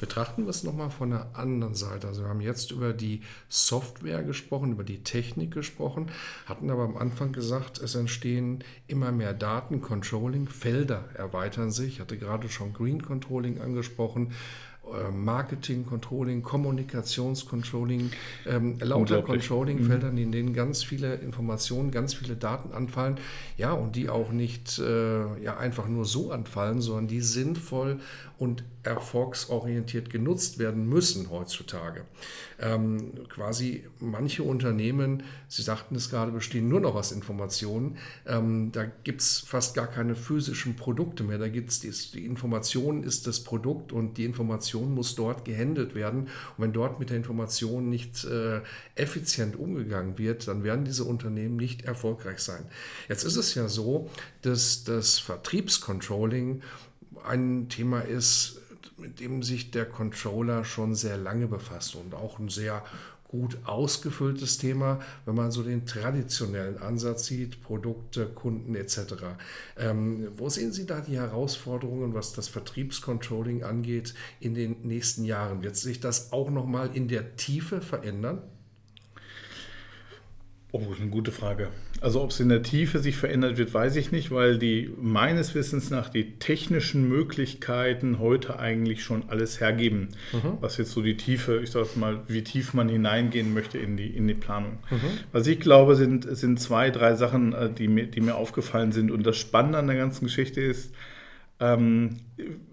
Betrachten wir es nochmal von der anderen Seite. Also wir haben jetzt über die Software gesprochen, über die Technik gesprochen, hatten aber am Anfang gesagt, es entstehen immer mehr Daten, Controlling, Felder erweitern sich. Ich hatte gerade schon Green Controlling angesprochen. Äh, Marketing Controlling, Kommunikationscontrolling, ähm, lauter Controlling-Feldern, mhm. in denen ganz viele Informationen, ganz viele Daten anfallen, ja, und die auch nicht äh, ja, einfach nur so anfallen, sondern die sinnvoll und erfolgsorientiert genutzt werden müssen heutzutage. Ähm, quasi manche Unternehmen, Sie sagten es gerade, bestehen nur noch aus Informationen. Ähm, da gibt es fast gar keine physischen Produkte mehr. Da gibt es die, die Information ist das Produkt und die Information muss dort gehandelt werden. Und wenn dort mit der Information nicht äh, effizient umgegangen wird, dann werden diese Unternehmen nicht erfolgreich sein. Jetzt ist es ja so, dass das Vertriebscontrolling ein Thema ist, mit dem sich der Controller schon sehr lange befasst und auch ein sehr gut ausgefülltes Thema, wenn man so den traditionellen Ansatz sieht, Produkte, Kunden etc. Ähm, wo sehen Sie da die Herausforderungen, was das Vertriebscontrolling angeht in den nächsten Jahren? Wird sich das auch nochmal in der Tiefe verändern? Oh, eine gute Frage. Also ob es in der Tiefe sich verändert wird, weiß ich nicht, weil die meines Wissens nach die technischen Möglichkeiten heute eigentlich schon alles hergeben, mhm. was jetzt so die Tiefe, ich sage mal, wie tief man hineingehen möchte in die, in die Planung. Mhm. Was ich glaube, sind, sind zwei, drei Sachen, äh, die mir, die mir aufgefallen sind. Und das Spannende an der ganzen Geschichte ist, ähm,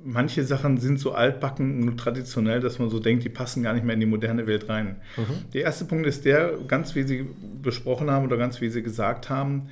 manche Sachen sind so altbacken und traditionell, dass man so denkt, die passen gar nicht mehr in die moderne Welt rein. Mhm. Der erste Punkt ist der, ganz wie Sie besprochen haben oder ganz wie Sie gesagt haben,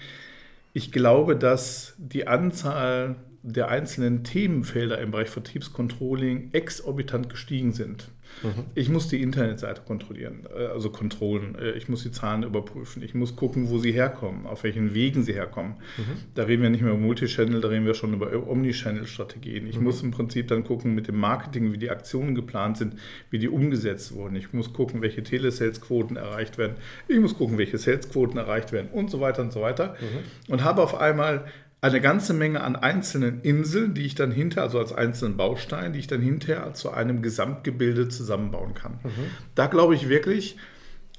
ich glaube, dass die Anzahl der einzelnen Themenfelder im Bereich Vertriebscontrolling exorbitant gestiegen sind. Mhm. Ich muss die Internetseite kontrollieren, äh, also kontrollen. Äh, ich muss die Zahlen überprüfen. Ich muss gucken, wo sie herkommen, auf welchen Wegen sie herkommen. Mhm. Da reden wir nicht mehr über Multichannel, da reden wir schon über Omnichannel-Strategien. Ich mhm. muss im Prinzip dann gucken mit dem Marketing, wie die Aktionen geplant sind, wie die umgesetzt wurden. Ich muss gucken, welche Telesales-Quoten erreicht werden. Ich muss gucken, welche Sales-Quoten erreicht werden und so weiter und so weiter. Mhm. Und habe auf einmal eine ganze Menge an einzelnen Inseln, die ich dann hinter, also als einzelnen Baustein, die ich dann hinterher zu einem Gesamtgebilde zusammenbauen kann. Mhm. Da glaube ich wirklich,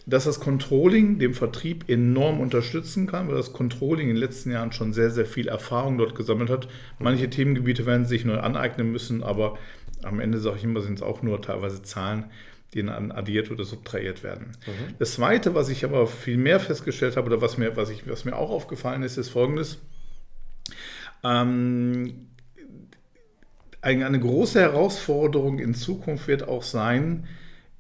dass das Controlling dem Vertrieb enorm unterstützen kann, weil das Controlling in den letzten Jahren schon sehr, sehr viel Erfahrung dort gesammelt hat. Manche Themengebiete werden sich neu aneignen müssen, aber am Ende sage ich immer, sind es auch nur teilweise Zahlen, die dann addiert oder subtrahiert werden. Mhm. Das Zweite, was ich aber viel mehr festgestellt habe oder was mir, was ich, was mir auch aufgefallen ist, ist Folgendes. Ähm, eine große Herausforderung in Zukunft wird auch sein,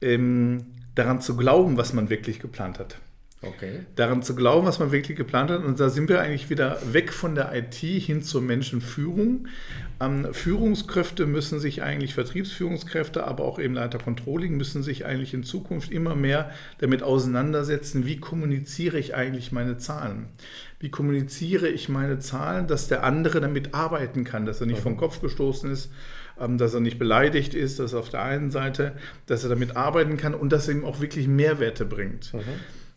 ähm, daran zu glauben, was man wirklich geplant hat. Okay. Daran zu glauben, was man wirklich geplant hat. Und da sind wir eigentlich wieder weg von der IT hin zur Menschenführung. Ähm, Führungskräfte müssen sich eigentlich, Vertriebsführungskräfte, aber auch eben Leiter Controlling müssen sich eigentlich in Zukunft immer mehr damit auseinandersetzen, wie kommuniziere ich eigentlich meine Zahlen? Wie kommuniziere ich meine Zahlen, dass der andere damit arbeiten kann, dass er nicht mhm. vom Kopf gestoßen ist, ähm, dass er nicht beleidigt ist, dass er auf der einen Seite, dass er damit arbeiten kann und dass er ihm auch wirklich Mehrwerte bringt. Mhm.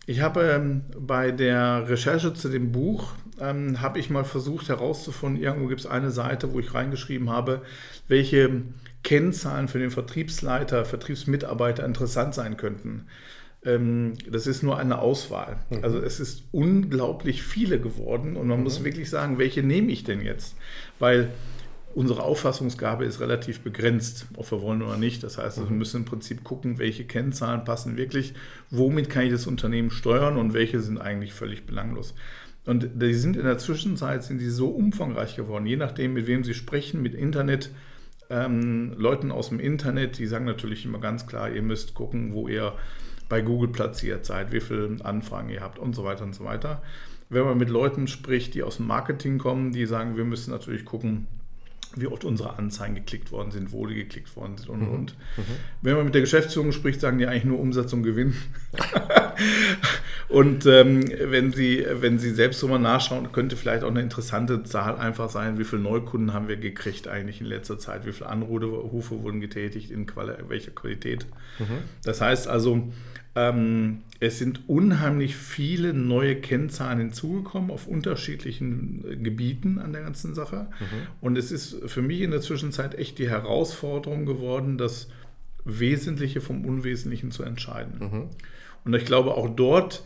Ich habe ähm, bei der Recherche zu dem Buch, ähm, habe ich mal versucht herauszufinden, irgendwo gibt es eine Seite, wo ich reingeschrieben habe, welche Kennzahlen für den Vertriebsleiter, Vertriebsmitarbeiter interessant sein könnten. Ähm, das ist nur eine Auswahl. Mhm. Also es ist unglaublich viele geworden und man mhm. muss wirklich sagen, welche nehme ich denn jetzt? Weil unsere Auffassungsgabe ist relativ begrenzt, ob wir wollen oder nicht. Das heißt, also wir müssen im Prinzip gucken, welche Kennzahlen passen wirklich, womit kann ich das Unternehmen steuern und welche sind eigentlich völlig belanglos. Und die sind in der Zwischenzeit sind die so umfangreich geworden, je nachdem, mit wem Sie sprechen, mit Internet, ähm, Leuten aus dem Internet, die sagen natürlich immer ganz klar, ihr müsst gucken, wo ihr bei Google platziert seid, wie viele Anfragen ihr habt und so weiter und so weiter. wenn man mit Leuten spricht, die aus dem Marketing kommen, die sagen, wir müssen natürlich gucken, wie oft unsere Anzeigen geklickt worden sind, wo die geklickt worden sind und, mhm. und. Mhm. Wenn man mit der Geschäftsführung spricht, sagen die eigentlich nur Umsatz und Gewinn. und ähm, wenn, sie, wenn Sie selbst so mal nachschauen, könnte vielleicht auch eine interessante Zahl einfach sein, wie viele Neukunden haben wir gekriegt eigentlich in letzter Zeit, wie viele Anrufe wurden getätigt, in Quali welcher Qualität. Mhm. Das heißt also, ähm, es sind unheimlich viele neue Kennzahlen hinzugekommen auf unterschiedlichen äh, Gebieten an der ganzen Sache. Mhm. Und es ist für mich in der Zwischenzeit echt die Herausforderung geworden, das Wesentliche vom Unwesentlichen zu entscheiden. Mhm. Und ich glaube, auch dort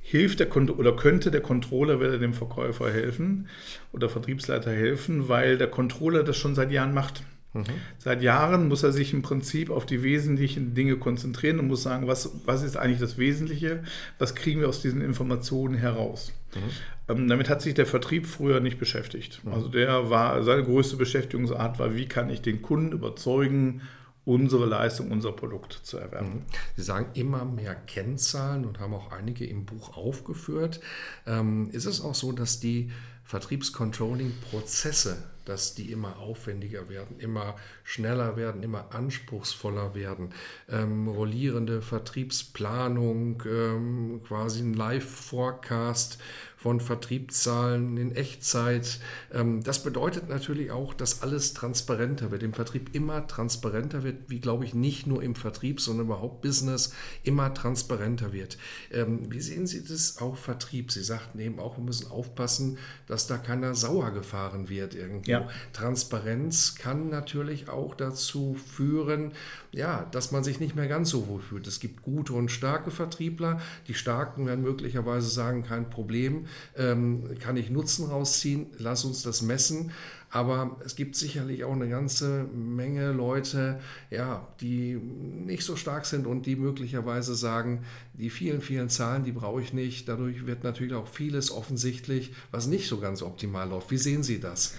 hilft der oder könnte der Controller wieder dem Verkäufer helfen oder Vertriebsleiter helfen, weil der Controller das schon seit Jahren macht. Mhm. Seit Jahren muss er sich im Prinzip auf die wesentlichen Dinge konzentrieren und muss sagen, was, was ist eigentlich das Wesentliche, was kriegen wir aus diesen Informationen heraus. Mhm. Ähm, damit hat sich der Vertrieb früher nicht beschäftigt. Mhm. Also der war, seine größte Beschäftigungsart war, wie kann ich den Kunden überzeugen, unsere Leistung, unser Produkt zu erwerben. Mhm. Sie sagen immer mehr Kennzahlen und haben auch einige im Buch aufgeführt. Ähm, ist es auch so, dass die Vertriebscontrolling-Prozesse dass die immer aufwendiger werden, immer schneller werden, immer anspruchsvoller werden. Ähm, rollierende Vertriebsplanung, ähm, quasi ein Live-Forecast von Vertriebszahlen in Echtzeit. Ähm, das bedeutet natürlich auch, dass alles transparenter wird, im Vertrieb immer transparenter wird, wie glaube ich nicht nur im Vertrieb, sondern überhaupt Business immer transparenter wird. Ähm, wie sehen Sie das auch Vertrieb? Sie sagten eben auch, wir müssen aufpassen, dass da keiner sauer gefahren wird irgendwo. Ja. Transparenz kann natürlich auch dazu führen, ja, dass man sich nicht mehr ganz so wohl fühlt. Es gibt gute und starke Vertriebler. Die Starken werden möglicherweise sagen, kein Problem, ähm, kann ich Nutzen rausziehen, lass uns das messen. Aber es gibt sicherlich auch eine ganze Menge Leute, ja, die nicht so stark sind und die möglicherweise sagen, die vielen, vielen Zahlen, die brauche ich nicht. Dadurch wird natürlich auch vieles offensichtlich, was nicht so ganz optimal läuft. Wie sehen Sie das?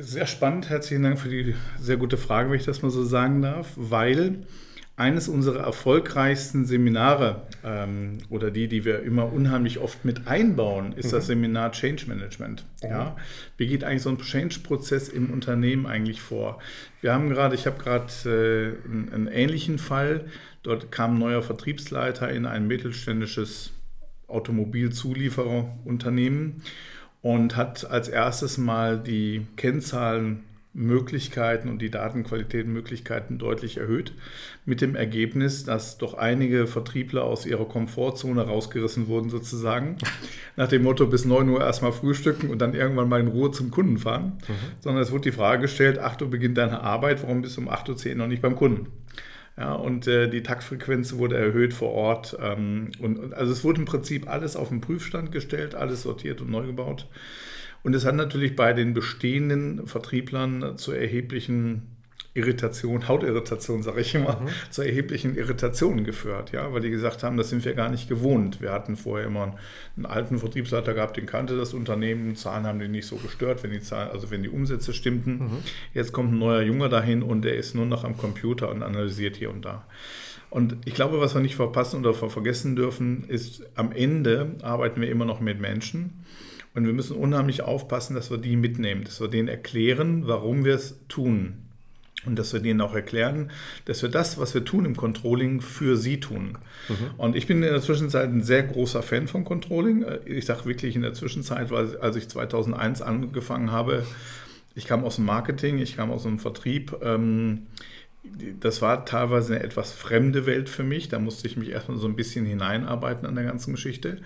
Sehr spannend. Herzlichen Dank für die sehr gute Frage, wenn ich das mal so sagen darf, weil eines unserer erfolgreichsten Seminare ähm, oder die, die wir immer unheimlich oft mit einbauen, ist mhm. das Seminar Change Management. Mhm. Ja? Wie geht eigentlich so ein Change-Prozess im Unternehmen eigentlich vor? Wir haben gerade, ich habe gerade äh, einen, einen ähnlichen Fall. Dort kam ein neuer Vertriebsleiter in ein mittelständisches Automobilzuliefererunternehmen und hat als erstes mal die Kennzahlenmöglichkeiten und die Datenqualitätenmöglichkeiten deutlich erhöht, mit dem Ergebnis, dass doch einige Vertriebler aus ihrer Komfortzone rausgerissen wurden sozusagen, nach dem Motto bis 9 Uhr erstmal frühstücken und dann irgendwann mal in Ruhe zum Kunden fahren, mhm. sondern es wurde die Frage gestellt, 8 Uhr beginnt deine Arbeit, warum bist du um 8.10 Uhr noch nicht beim Kunden? Ja, und äh, die Taktfrequenz wurde erhöht vor Ort. Ähm, und, also es wurde im Prinzip alles auf den Prüfstand gestellt, alles sortiert und neu gebaut. Und es hat natürlich bei den bestehenden Vertrieblern zu erheblichen Irritation, Hautirritation, sage ich immer, mhm. zu erheblichen Irritationen geführt, ja, weil die gesagt haben, das sind wir gar nicht gewohnt. Wir hatten vorher immer einen alten Vertriebsleiter gehabt, den kannte das Unternehmen, Zahlen haben den nicht so gestört, wenn die Zahlen, also wenn die Umsätze stimmten. Mhm. Jetzt kommt ein neuer Junge dahin und der ist nur noch am Computer und analysiert hier und da. Und ich glaube, was wir nicht verpassen oder vergessen dürfen, ist, am Ende arbeiten wir immer noch mit Menschen. Und wir müssen unheimlich aufpassen, dass wir die mitnehmen, dass wir denen erklären, warum wir es tun. Und dass wir denen auch erklären, dass wir das, was wir tun im Controlling, für sie tun. Mhm. Und ich bin in der Zwischenzeit ein sehr großer Fan von Controlling. Ich sage wirklich in der Zwischenzeit, weil als ich 2001 angefangen habe, ich kam aus dem Marketing, ich kam aus dem Vertrieb. Ähm, das war teilweise eine etwas fremde Welt für mich. Da musste ich mich erstmal so ein bisschen hineinarbeiten an der ganzen Geschichte.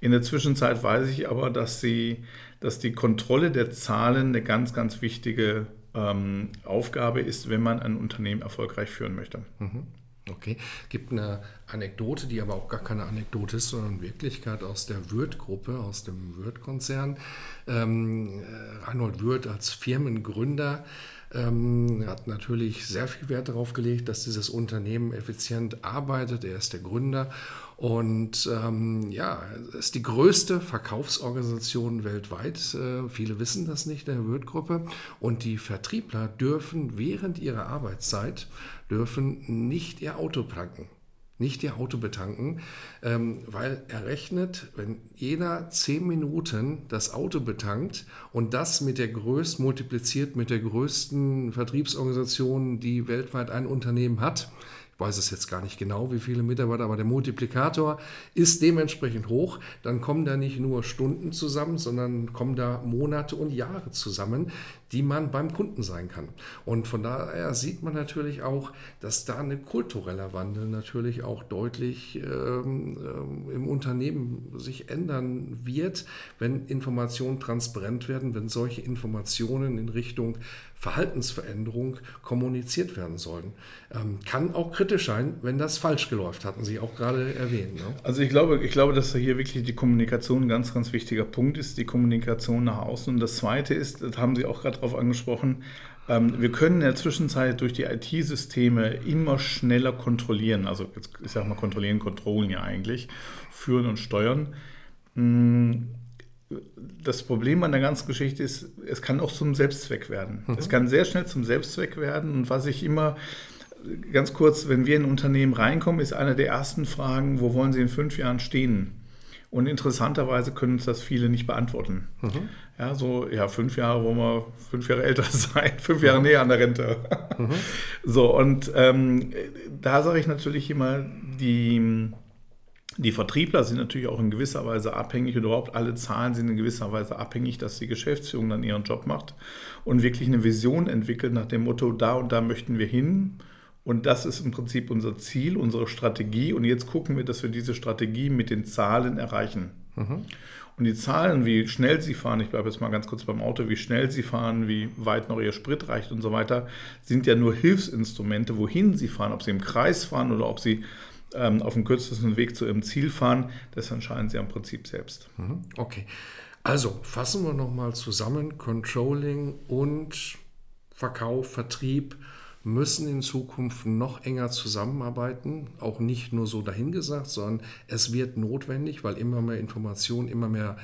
In der Zwischenzeit weiß ich aber, dass, sie, dass die Kontrolle der Zahlen eine ganz, ganz wichtige ähm, Aufgabe ist, wenn man ein Unternehmen erfolgreich führen möchte. Mhm. Okay, gibt eine Anekdote, die aber auch gar keine Anekdote ist, sondern Wirklichkeit aus der Würth-Gruppe, aus dem Würth-Konzern. Ähm, äh, Reinhold Würth als Firmengründer ähm, hat natürlich sehr viel Wert darauf gelegt, dass dieses Unternehmen effizient arbeitet. Er ist der Gründer und ähm, ja, ist die größte Verkaufsorganisation weltweit. Äh, viele wissen das nicht, der Würth-Gruppe. Und die Vertriebler dürfen während ihrer Arbeitszeit dürfen nicht ihr Auto packen. nicht ihr Auto betanken, ähm, weil er rechnet, wenn jeder zehn Minuten das Auto betankt und das mit der größten, multipliziert mit der größten Vertriebsorganisation, die weltweit ein Unternehmen hat, weiß es jetzt gar nicht genau, wie viele Mitarbeiter, aber der Multiplikator ist dementsprechend hoch. Dann kommen da nicht nur Stunden zusammen, sondern kommen da Monate und Jahre zusammen, die man beim Kunden sein kann. Und von daher sieht man natürlich auch, dass da ein kultureller Wandel natürlich auch deutlich ähm, ähm, im Unternehmen sich ändern wird, wenn Informationen transparent werden, wenn solche Informationen in Richtung Verhaltensveränderung kommuniziert werden sollen. Ähm, kann auch kritisch sein, wenn das falsch geläuft, hatten Sie auch gerade erwähnt. Ne? Also ich glaube, ich glaube, dass hier wirklich die Kommunikation ein ganz, ganz wichtiger Punkt ist, die Kommunikation nach außen. Und das Zweite ist, das haben Sie auch gerade darauf angesprochen, ähm, wir können in der Zwischenzeit durch die IT-Systeme immer schneller kontrollieren, also jetzt, ich sage mal kontrollieren, kontrollen ja eigentlich, führen und steuern. Hm, das Problem an der ganzen Geschichte ist, es kann auch zum Selbstzweck werden. Mhm. Es kann sehr schnell zum Selbstzweck werden. Und was ich immer, ganz kurz, wenn wir in ein Unternehmen reinkommen, ist eine der ersten Fragen, wo wollen Sie in fünf Jahren stehen? Und interessanterweise können uns das viele nicht beantworten. Mhm. Ja, so, ja, fünf Jahre wollen wir fünf Jahre älter sein, fünf Jahre näher an der Rente. Mhm. So, und ähm, da sage ich natürlich immer, die, die Vertriebler sind natürlich auch in gewisser Weise abhängig und überhaupt alle Zahlen sind in gewisser Weise abhängig, dass die Geschäftsführung dann ihren Job macht und wirklich eine Vision entwickelt nach dem Motto, da und da möchten wir hin und das ist im Prinzip unser Ziel, unsere Strategie. Und jetzt gucken wir, dass wir diese Strategie mit den Zahlen erreichen. Mhm. Und die Zahlen, wie schnell sie fahren, ich bleibe jetzt mal ganz kurz beim Auto, wie schnell sie fahren, wie weit noch ihr Sprit reicht und so weiter, sind ja nur Hilfsinstrumente, wohin sie fahren, ob sie im Kreis fahren oder ob sie ähm, auf dem kürzesten Weg zu ihrem Ziel fahren, das entscheiden sie im Prinzip selbst. Mhm. Okay. Also fassen wir nochmal zusammen, Controlling und Verkauf, Vertrieb müssen in Zukunft noch enger zusammenarbeiten, auch nicht nur so dahingesagt, sondern es wird notwendig, weil immer mehr Informationen, immer mehr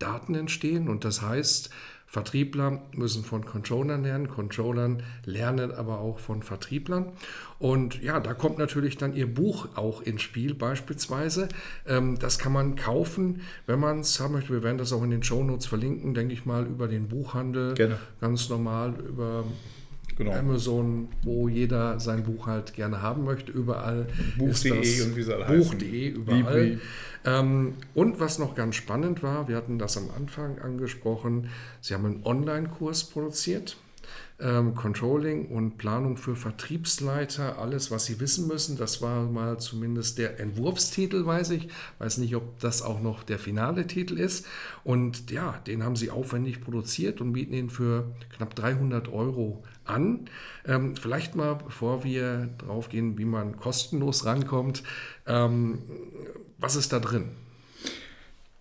Daten entstehen und das heißt, Vertriebler müssen von Controllern lernen, Controllern lernen aber auch von Vertrieblern. Und ja, da kommt natürlich dann Ihr Buch auch ins Spiel beispielsweise. Ähm, das kann man kaufen, wenn man es haben möchte. Wir werden das auch in den Show Notes verlinken, denke ich mal, über den Buchhandel. Gerne. Ganz normal über genau. Amazon, wo jeder sein Buch halt gerne haben möchte. Überall. Buch.de und wie soll Buch.de, überall. Ähm, und was noch ganz spannend war, wir hatten das am Anfang angesprochen, Sie haben einen Online-Kurs produziert. Ähm, Controlling und Planung für Vertriebsleiter, alles, was Sie wissen müssen. Das war mal zumindest der Entwurfstitel, weiß ich. Weiß nicht, ob das auch noch der finale Titel ist. Und ja, den haben Sie aufwendig produziert und bieten ihn für knapp 300 Euro an. Ähm, vielleicht mal, bevor wir drauf gehen, wie man kostenlos rankommt, ähm, was ist da drin?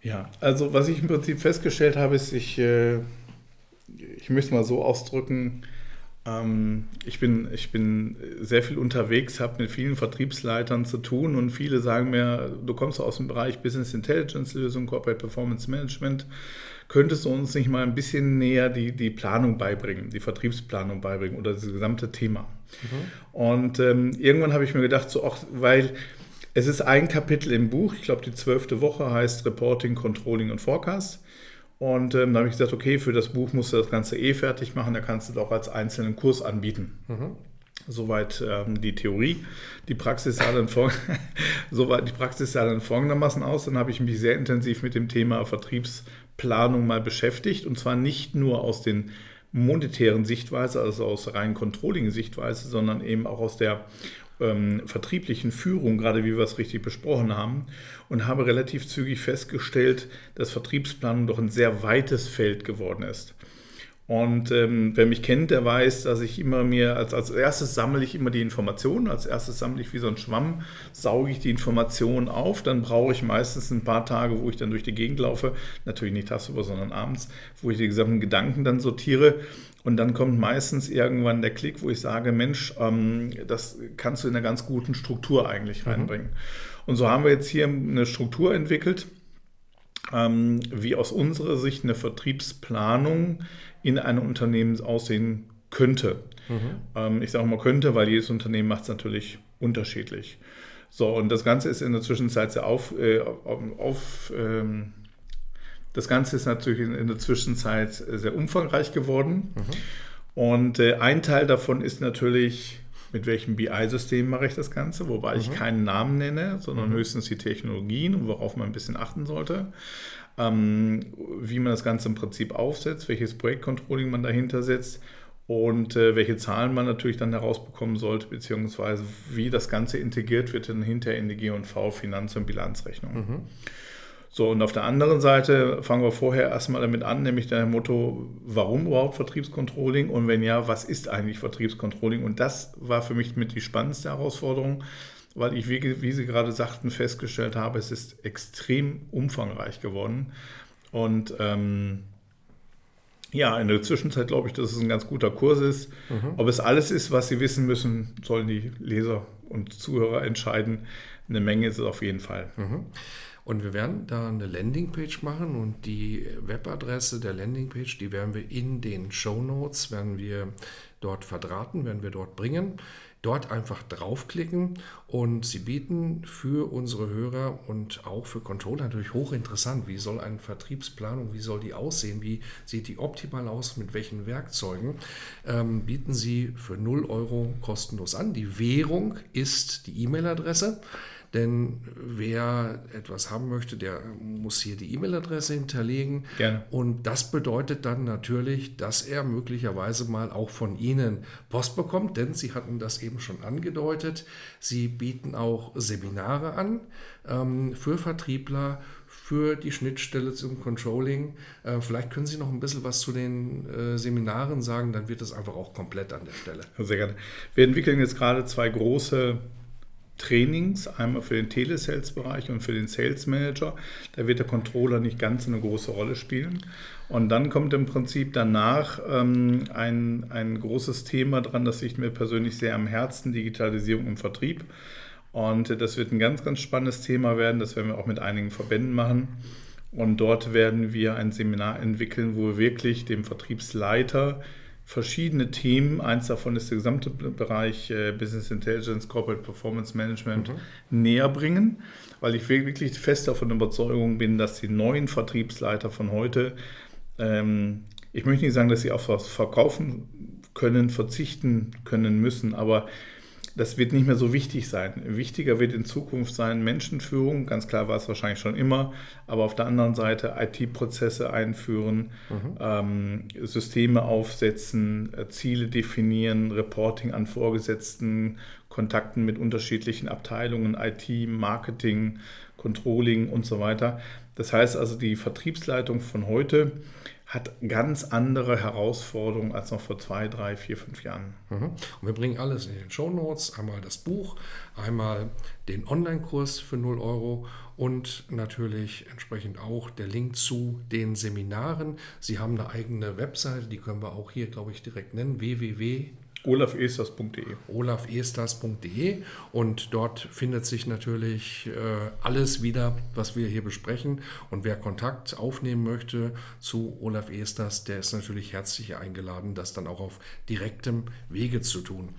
Ja, also was ich im Prinzip festgestellt habe, ist, ich, äh, ich möchte es mal so ausdrücken, ähm, ich, bin, ich bin sehr viel unterwegs, habe mit vielen Vertriebsleitern zu tun und viele sagen mir, du kommst aus dem Bereich Business Intelligence Lösung, Corporate Performance Management Könntest du uns nicht mal ein bisschen näher die, die Planung beibringen, die Vertriebsplanung beibringen oder das gesamte Thema? Mhm. Und ähm, irgendwann habe ich mir gedacht, so auch, weil es ist ein Kapitel im Buch, ich glaube die zwölfte Woche heißt Reporting, Controlling und Forecast. Und ähm, da habe ich gesagt, okay, für das Buch musst du das Ganze eh fertig machen, da kannst du es auch als einzelnen Kurs anbieten. Mhm. Soweit ähm, die Theorie. Die Praxis sah dann, Soweit die Praxis sah dann folgendermaßen aus. Dann habe ich mich sehr intensiv mit dem Thema Vertriebsplanung mal beschäftigt. Und zwar nicht nur aus den monetären Sichtweise, also aus rein Controlling-Sichtweise, sondern eben auch aus der ähm, vertrieblichen Führung, gerade wie wir es richtig besprochen haben, und habe relativ zügig festgestellt, dass Vertriebsplanung doch ein sehr weites Feld geworden ist. Und ähm, wer mich kennt, der weiß, dass ich immer mir, als, als erstes sammle ich immer die Informationen, als erstes sammle ich wie so ein Schwamm, sauge ich die Informationen auf, dann brauche ich meistens ein paar Tage, wo ich dann durch die Gegend laufe, natürlich nicht tagsüber, sondern abends, wo ich die gesamten Gedanken dann sortiere. Und dann kommt meistens irgendwann der Klick, wo ich sage, Mensch, ähm, das kannst du in einer ganz guten Struktur eigentlich mhm. reinbringen. Mhm. Und so haben wir jetzt hier eine Struktur entwickelt, ähm, wie aus unserer Sicht eine Vertriebsplanung in einem Unternehmen aussehen könnte. Mhm. Ähm, ich sage mal könnte, weil jedes Unternehmen macht es natürlich unterschiedlich. So, und das Ganze ist in der Zwischenzeit sehr auf, äh, auf ähm, das Ganze ist natürlich in, der Zwischenzeit sehr umfangreich geworden. Mhm. Und äh, ein Teil davon ist natürlich, mit welchem BI-System mache ich das Ganze, wobei mhm. ich keinen Namen nenne, sondern mhm. höchstens die Technologien und worauf man ein bisschen achten sollte. Ähm, wie man das Ganze im Prinzip aufsetzt, welches Projektcontrolling man dahinter setzt und äh, welche Zahlen man natürlich dann herausbekommen sollte, beziehungsweise wie das Ganze integriert wird dann hinterher in die G&V Finanz- und Bilanzrechnung. Mhm. So, und auf der anderen Seite fangen wir vorher erstmal damit an, nämlich der Motto, warum überhaupt Vertriebscontrolling und wenn ja, was ist eigentlich Vertriebscontrolling? Und das war für mich mit die spannendste Herausforderung, weil ich, wie, wie Sie gerade sagten, festgestellt habe, es ist extrem umfangreich geworden. Und ähm, ja, in der Zwischenzeit glaube ich, dass es ein ganz guter Kurs ist. Mhm. Ob es alles ist, was Sie wissen müssen, sollen die Leser und Zuhörer entscheiden. Eine Menge ist es auf jeden Fall. Mhm. Und wir werden da eine Landingpage machen und die Webadresse der Landingpage, die werden wir in den Show Notes, werden wir dort verdrahten, werden wir dort bringen. Dort einfach draufklicken und sie bieten für unsere Hörer und auch für Controller natürlich hochinteressant. Wie soll eine Vertriebsplanung, wie soll die aussehen, wie sieht die optimal aus, mit welchen Werkzeugen, ähm, bieten sie für 0 Euro kostenlos an. Die Währung ist die E-Mail-Adresse. Denn wer etwas haben möchte, der muss hier die E-Mail-Adresse hinterlegen. Gerne. Und das bedeutet dann natürlich, dass er möglicherweise mal auch von Ihnen Post bekommt, denn Sie hatten das eben schon angedeutet. Sie bieten auch Seminare an ähm, für Vertriebler, für die Schnittstelle zum Controlling. Äh, vielleicht können Sie noch ein bisschen was zu den äh, Seminaren sagen, dann wird es einfach auch komplett an der Stelle. Sehr gerne. Wir entwickeln jetzt gerade zwei große Trainings, einmal für den Telesales-Bereich und für den Sales Manager. Da wird der Controller nicht ganz eine große Rolle spielen. Und dann kommt im Prinzip danach ähm, ein, ein großes Thema dran, das liegt mir persönlich sehr am Herzen, Digitalisierung im Vertrieb. Und das wird ein ganz, ganz spannendes Thema werden. Das werden wir auch mit einigen Verbänden machen. Und dort werden wir ein Seminar entwickeln, wo wir wirklich dem Vertriebsleiter verschiedene Themen. Eins davon ist der gesamte Bereich äh, Business Intelligence, Corporate Performance Management mhm. näher bringen, weil ich wirklich fest davon Überzeugung bin, dass die neuen Vertriebsleiter von heute, ähm, ich möchte nicht sagen, dass sie auf was verkaufen können, verzichten können müssen, aber das wird nicht mehr so wichtig sein. Wichtiger wird in Zukunft sein Menschenführung. Ganz klar war es wahrscheinlich schon immer, aber auf der anderen Seite IT-Prozesse einführen, mhm. ähm, Systeme aufsetzen, äh, Ziele definieren, Reporting an Vorgesetzten, Kontakten mit unterschiedlichen Abteilungen, IT, Marketing, Controlling und so weiter. Das heißt also, die Vertriebsleitung von heute hat ganz andere Herausforderungen als noch vor zwei, drei, vier, fünf Jahren. Mhm. Und wir bringen alles in den Show Notes. Einmal das Buch, einmal den Online-Kurs für 0 Euro und natürlich entsprechend auch der Link zu den Seminaren. Sie haben eine eigene Webseite, die können wir auch hier, glaube ich, direkt nennen, www olafesters.de. olafesters.de und dort findet sich natürlich äh, alles wieder, was wir hier besprechen. Und wer Kontakt aufnehmen möchte zu Olaf Esters, der ist natürlich herzlich eingeladen, das dann auch auf direktem Wege zu tun.